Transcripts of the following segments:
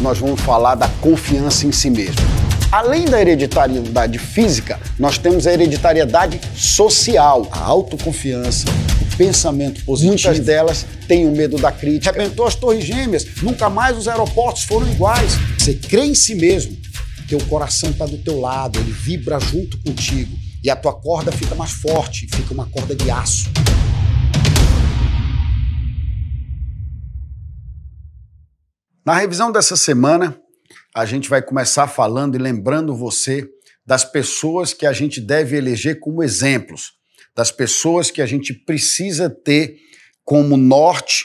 nós vamos falar da confiança em si mesmo. Além da hereditariedade física, nós temos a hereditariedade social, a autoconfiança, o pensamento positivo. Muitas delas têm o medo da crítica. Rebentou as torres gêmeas, nunca mais os aeroportos foram iguais. Você crê em si mesmo, teu coração está do teu lado, ele vibra junto contigo e a tua corda fica mais forte, fica uma corda de aço. Na revisão dessa semana, a gente vai começar falando e lembrando você das pessoas que a gente deve eleger como exemplos, das pessoas que a gente precisa ter como norte,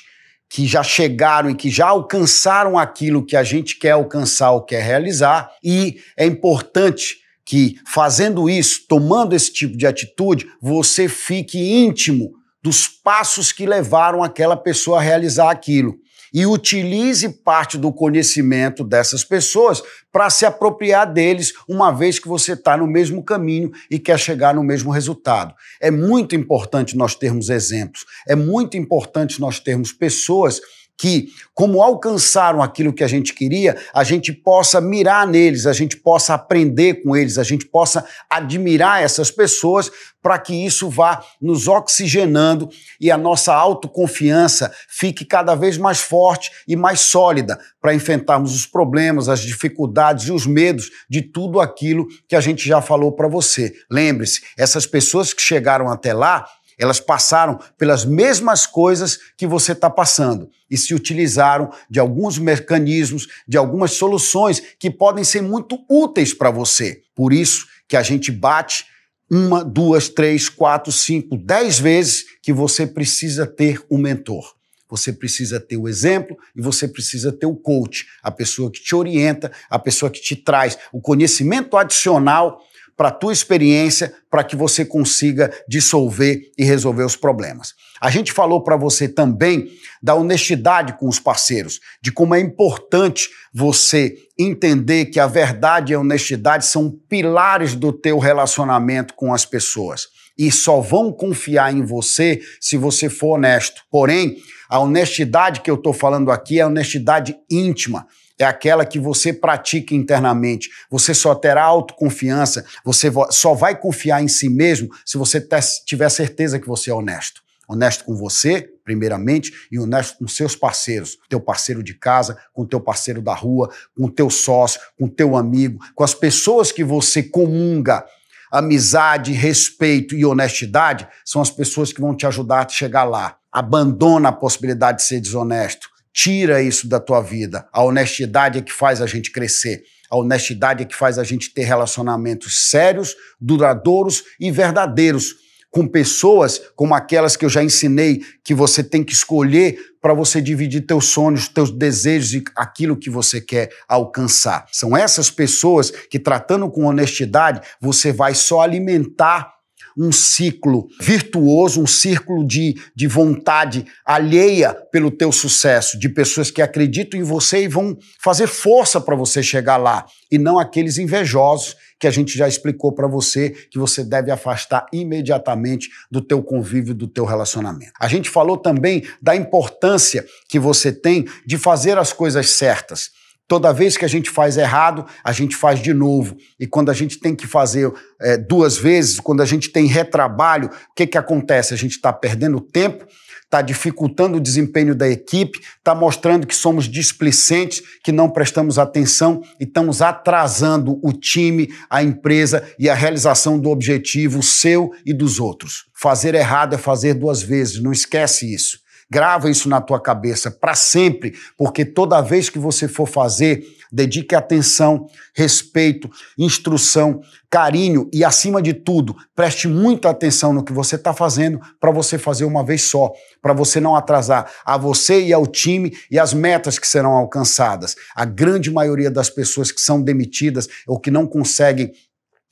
que já chegaram e que já alcançaram aquilo que a gente quer alcançar ou quer realizar, e é importante que fazendo isso, tomando esse tipo de atitude, você fique íntimo dos passos que levaram aquela pessoa a realizar aquilo e utilize parte do conhecimento dessas pessoas para se apropriar deles, uma vez que você está no mesmo caminho e quer chegar no mesmo resultado. É muito importante nós termos exemplos, é muito importante nós termos pessoas que, como alcançaram aquilo que a gente queria, a gente possa mirar neles, a gente possa aprender com eles, a gente possa admirar essas pessoas para que isso vá nos oxigenando e a nossa autoconfiança fique cada vez mais forte e mais sólida para enfrentarmos os problemas, as dificuldades e os medos de tudo aquilo que a gente já falou para você. Lembre-se, essas pessoas que chegaram até lá, elas passaram pelas mesmas coisas que você está passando e se utilizaram de alguns mecanismos, de algumas soluções que podem ser muito úteis para você. Por isso que a gente bate uma, duas, três, quatro, cinco, dez vezes que você precisa ter um mentor. Você precisa ter o exemplo e você precisa ter o coach, a pessoa que te orienta, a pessoa que te traz o conhecimento adicional para a tua experiência, para que você consiga dissolver e resolver os problemas. A gente falou para você também da honestidade com os parceiros, de como é importante você entender que a verdade e a honestidade são pilares do teu relacionamento com as pessoas e só vão confiar em você se você for honesto. Porém, a honestidade que eu estou falando aqui é a honestidade íntima é aquela que você pratica internamente. Você só terá autoconfiança, você só vai confiar em si mesmo se você tiver certeza que você é honesto. Honesto com você, primeiramente, e honesto com seus parceiros, teu parceiro de casa, com teu parceiro da rua, com teu sócio, com teu amigo, com as pessoas que você comunga. Amizade, respeito e honestidade são as pessoas que vão te ajudar a chegar lá. Abandona a possibilidade de ser desonesto Tira isso da tua vida. A honestidade é que faz a gente crescer. A honestidade é que faz a gente ter relacionamentos sérios, duradouros e verdadeiros com pessoas como aquelas que eu já ensinei que você tem que escolher para você dividir teus sonhos, teus desejos e aquilo que você quer alcançar. São essas pessoas que tratando com honestidade, você vai só alimentar um ciclo virtuoso, um círculo de, de vontade alheia pelo teu sucesso, de pessoas que acreditam em você e vão fazer força para você chegar lá, e não aqueles invejosos que a gente já explicou para você que você deve afastar imediatamente do teu convívio, do teu relacionamento. A gente falou também da importância que você tem de fazer as coisas certas. Toda vez que a gente faz errado, a gente faz de novo. E quando a gente tem que fazer é, duas vezes, quando a gente tem retrabalho, o que, que acontece? A gente está perdendo tempo, está dificultando o desempenho da equipe, está mostrando que somos displicentes, que não prestamos atenção e estamos atrasando o time, a empresa e a realização do objetivo seu e dos outros. Fazer errado é fazer duas vezes, não esquece isso. Grava isso na tua cabeça para sempre, porque toda vez que você for fazer, dedique atenção, respeito, instrução, carinho e, acima de tudo, preste muita atenção no que você está fazendo para você fazer uma vez só, para você não atrasar a você e ao time e as metas que serão alcançadas. A grande maioria das pessoas que são demitidas ou que não conseguem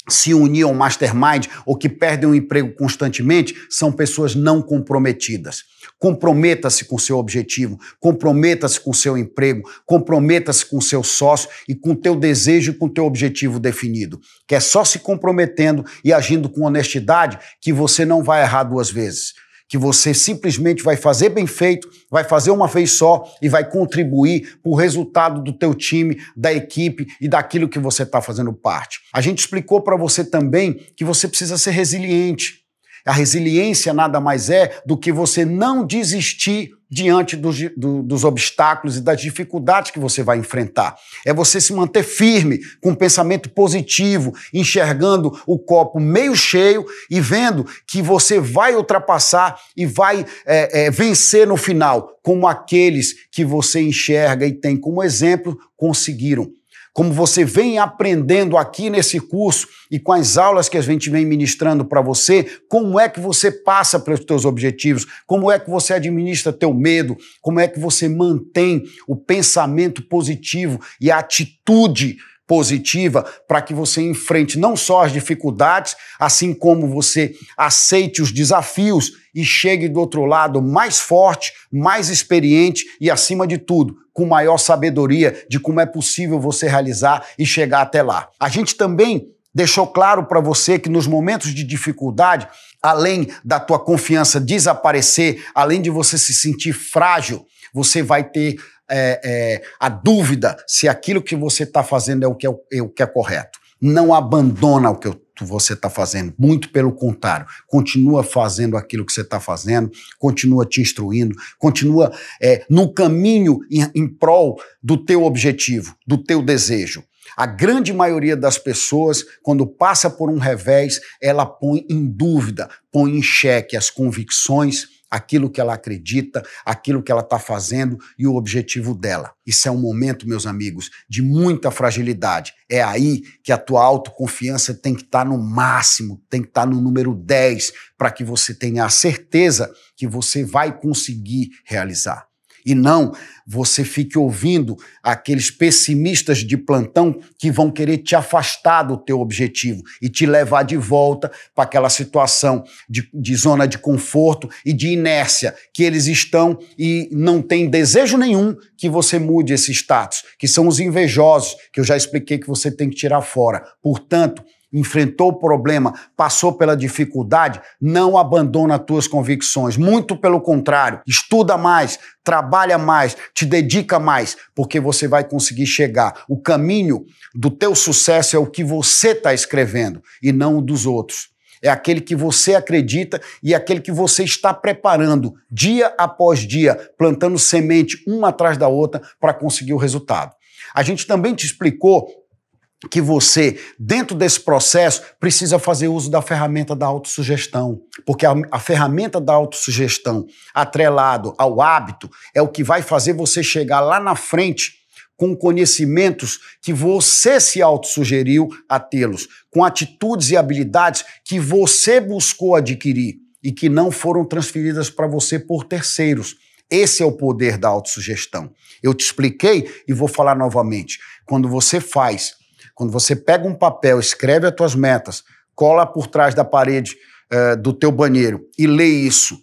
se unir ao mastermind ou que perdem o emprego constantemente são pessoas não comprometidas. Comprometa-se com seu objetivo, comprometa-se com seu emprego, comprometa-se com seu sócio e com teu desejo e com teu objetivo definido. Que é só se comprometendo e agindo com honestidade que você não vai errar duas vezes que você simplesmente vai fazer bem feito, vai fazer uma vez só e vai contribuir para o resultado do teu time, da equipe e daquilo que você está fazendo parte. A gente explicou para você também que você precisa ser resiliente. A resiliência nada mais é do que você não desistir diante dos, do, dos obstáculos e das dificuldades que você vai enfrentar. É você se manter firme, com um pensamento positivo, enxergando o copo meio cheio e vendo que você vai ultrapassar e vai é, é, vencer no final, como aqueles que você enxerga e tem como exemplo conseguiram como você vem aprendendo aqui nesse curso e com as aulas que a gente vem ministrando para você, como é que você passa para os teus objetivos, como é que você administra teu medo, como é que você mantém o pensamento positivo e a atitude positiva para que você enfrente não só as dificuldades, assim como você aceite os desafios e chegue do outro lado mais forte, mais experiente e, acima de tudo, com maior sabedoria de como é possível você realizar e chegar até lá. A gente também deixou claro para você que nos momentos de dificuldade, além da tua confiança desaparecer, além de você se sentir frágil, você vai ter é, é, a dúvida se aquilo que você está fazendo é o que é, é o que é correto. Não abandona o que eu você está fazendo. Muito pelo contrário, continua fazendo aquilo que você está fazendo, continua te instruindo, continua é, no caminho em, em prol do teu objetivo, do teu desejo. A grande maioria das pessoas, quando passa por um revés, ela põe em dúvida, põe em xeque as convicções, aquilo que ela acredita, aquilo que ela está fazendo e o objetivo dela. Isso é um momento, meus amigos, de muita fragilidade. É aí que a tua autoconfiança tem que estar tá no máximo, tem que estar tá no número 10, para que você tenha a certeza que você vai conseguir realizar e não você fique ouvindo aqueles pessimistas de plantão que vão querer te afastar do teu objetivo e te levar de volta para aquela situação de, de, zona de conforto e de inércia que eles estão e não tem desejo nenhum que você mude esse status, que são os invejosos, que eu já expliquei que você tem que tirar fora. Portanto, enfrentou o problema, passou pela dificuldade, não abandona as tuas convicções. Muito pelo contrário, estuda mais, trabalha mais, te dedica mais, porque você vai conseguir chegar. O caminho do teu sucesso é o que você está escrevendo e não o dos outros. É aquele que você acredita e é aquele que você está preparando dia após dia, plantando semente uma atrás da outra para conseguir o resultado. A gente também te explicou que você, dentro desse processo, precisa fazer uso da ferramenta da autossugestão. Porque a, a, ferramenta da autossugestão, atrelado ao hábito, é o que vai fazer você chegar lá na frente com conhecimentos que você se autossugeriu a tê-los, com atitudes e habilidades que você buscou adquirir e que não foram transferidas para você por terceiros. Esse é o poder da autossugestão. Eu te expliquei e vou falar novamente. Quando você faz quando você pega um papel, escreve as tuas metas, cola por trás da parede uh, do teu banheiro e lê isso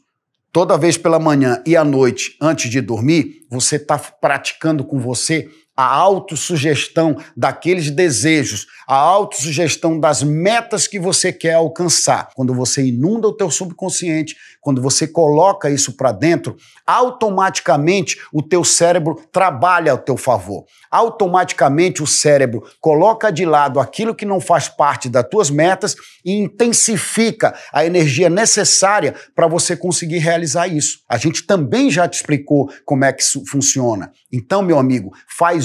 toda vez pela manhã e à noite antes de dormir, você está praticando com você a autossugestão daqueles desejos, a autossugestão das metas que você quer alcançar. Quando você inunda o teu subconsciente, quando você coloca isso para dentro, automaticamente o teu cérebro trabalha ao teu favor. Automaticamente o cérebro coloca de lado aquilo que não faz parte das tuas metas e intensifica a energia necessária para você conseguir realizar isso. A gente também já te explicou como é que isso funciona. Então, meu amigo,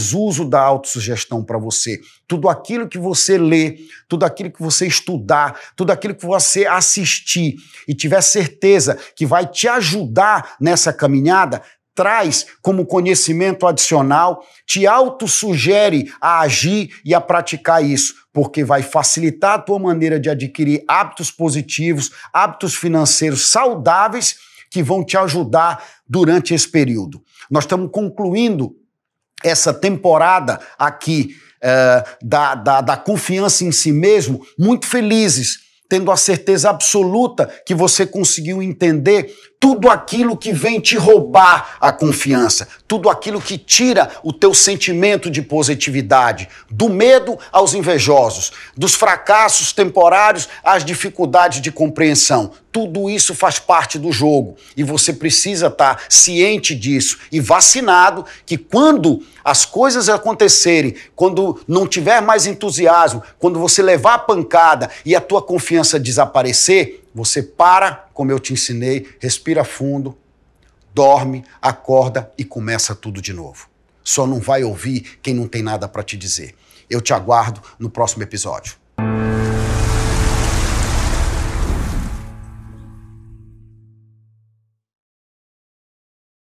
faz uso da autossugestão para você. Tudo aquilo que você lê, tudo aquilo que você estudar, tudo aquilo que você assistir e tiver certeza que vai te ajudar nessa caminhada, traz como conhecimento adicional, te autossugere a agir e a praticar isso, porque vai facilitar a tua maneira de adquirir hábitos positivos, hábitos financeiros saudáveis que vão te ajudar durante esse período. Nós estamos concluindo essa temporada aqui é, da, da, da confiança em si mesmo, muito felizes, tendo a certeza absoluta que você conseguiu entender tudo aquilo que vem te roubar a confiança, tudo aquilo que tira o teu sentimento de positividade, do medo aos invejosos, dos fracassos temporários às dificuldades de compreensão. Tudo isso faz parte do jogo. E você precisa estar ciente disso. E vacinado que quando as coisas acontecerem, quando não tiver mais entusiasmo, quando você levar a pancada e a tua confiança desaparecer, você para, como eu te ensinei, respira fundo, dorme, acorda e começa tudo de novo. Só não vai ouvir quem não tem nada para te dizer. Eu te aguardo no próximo episódio.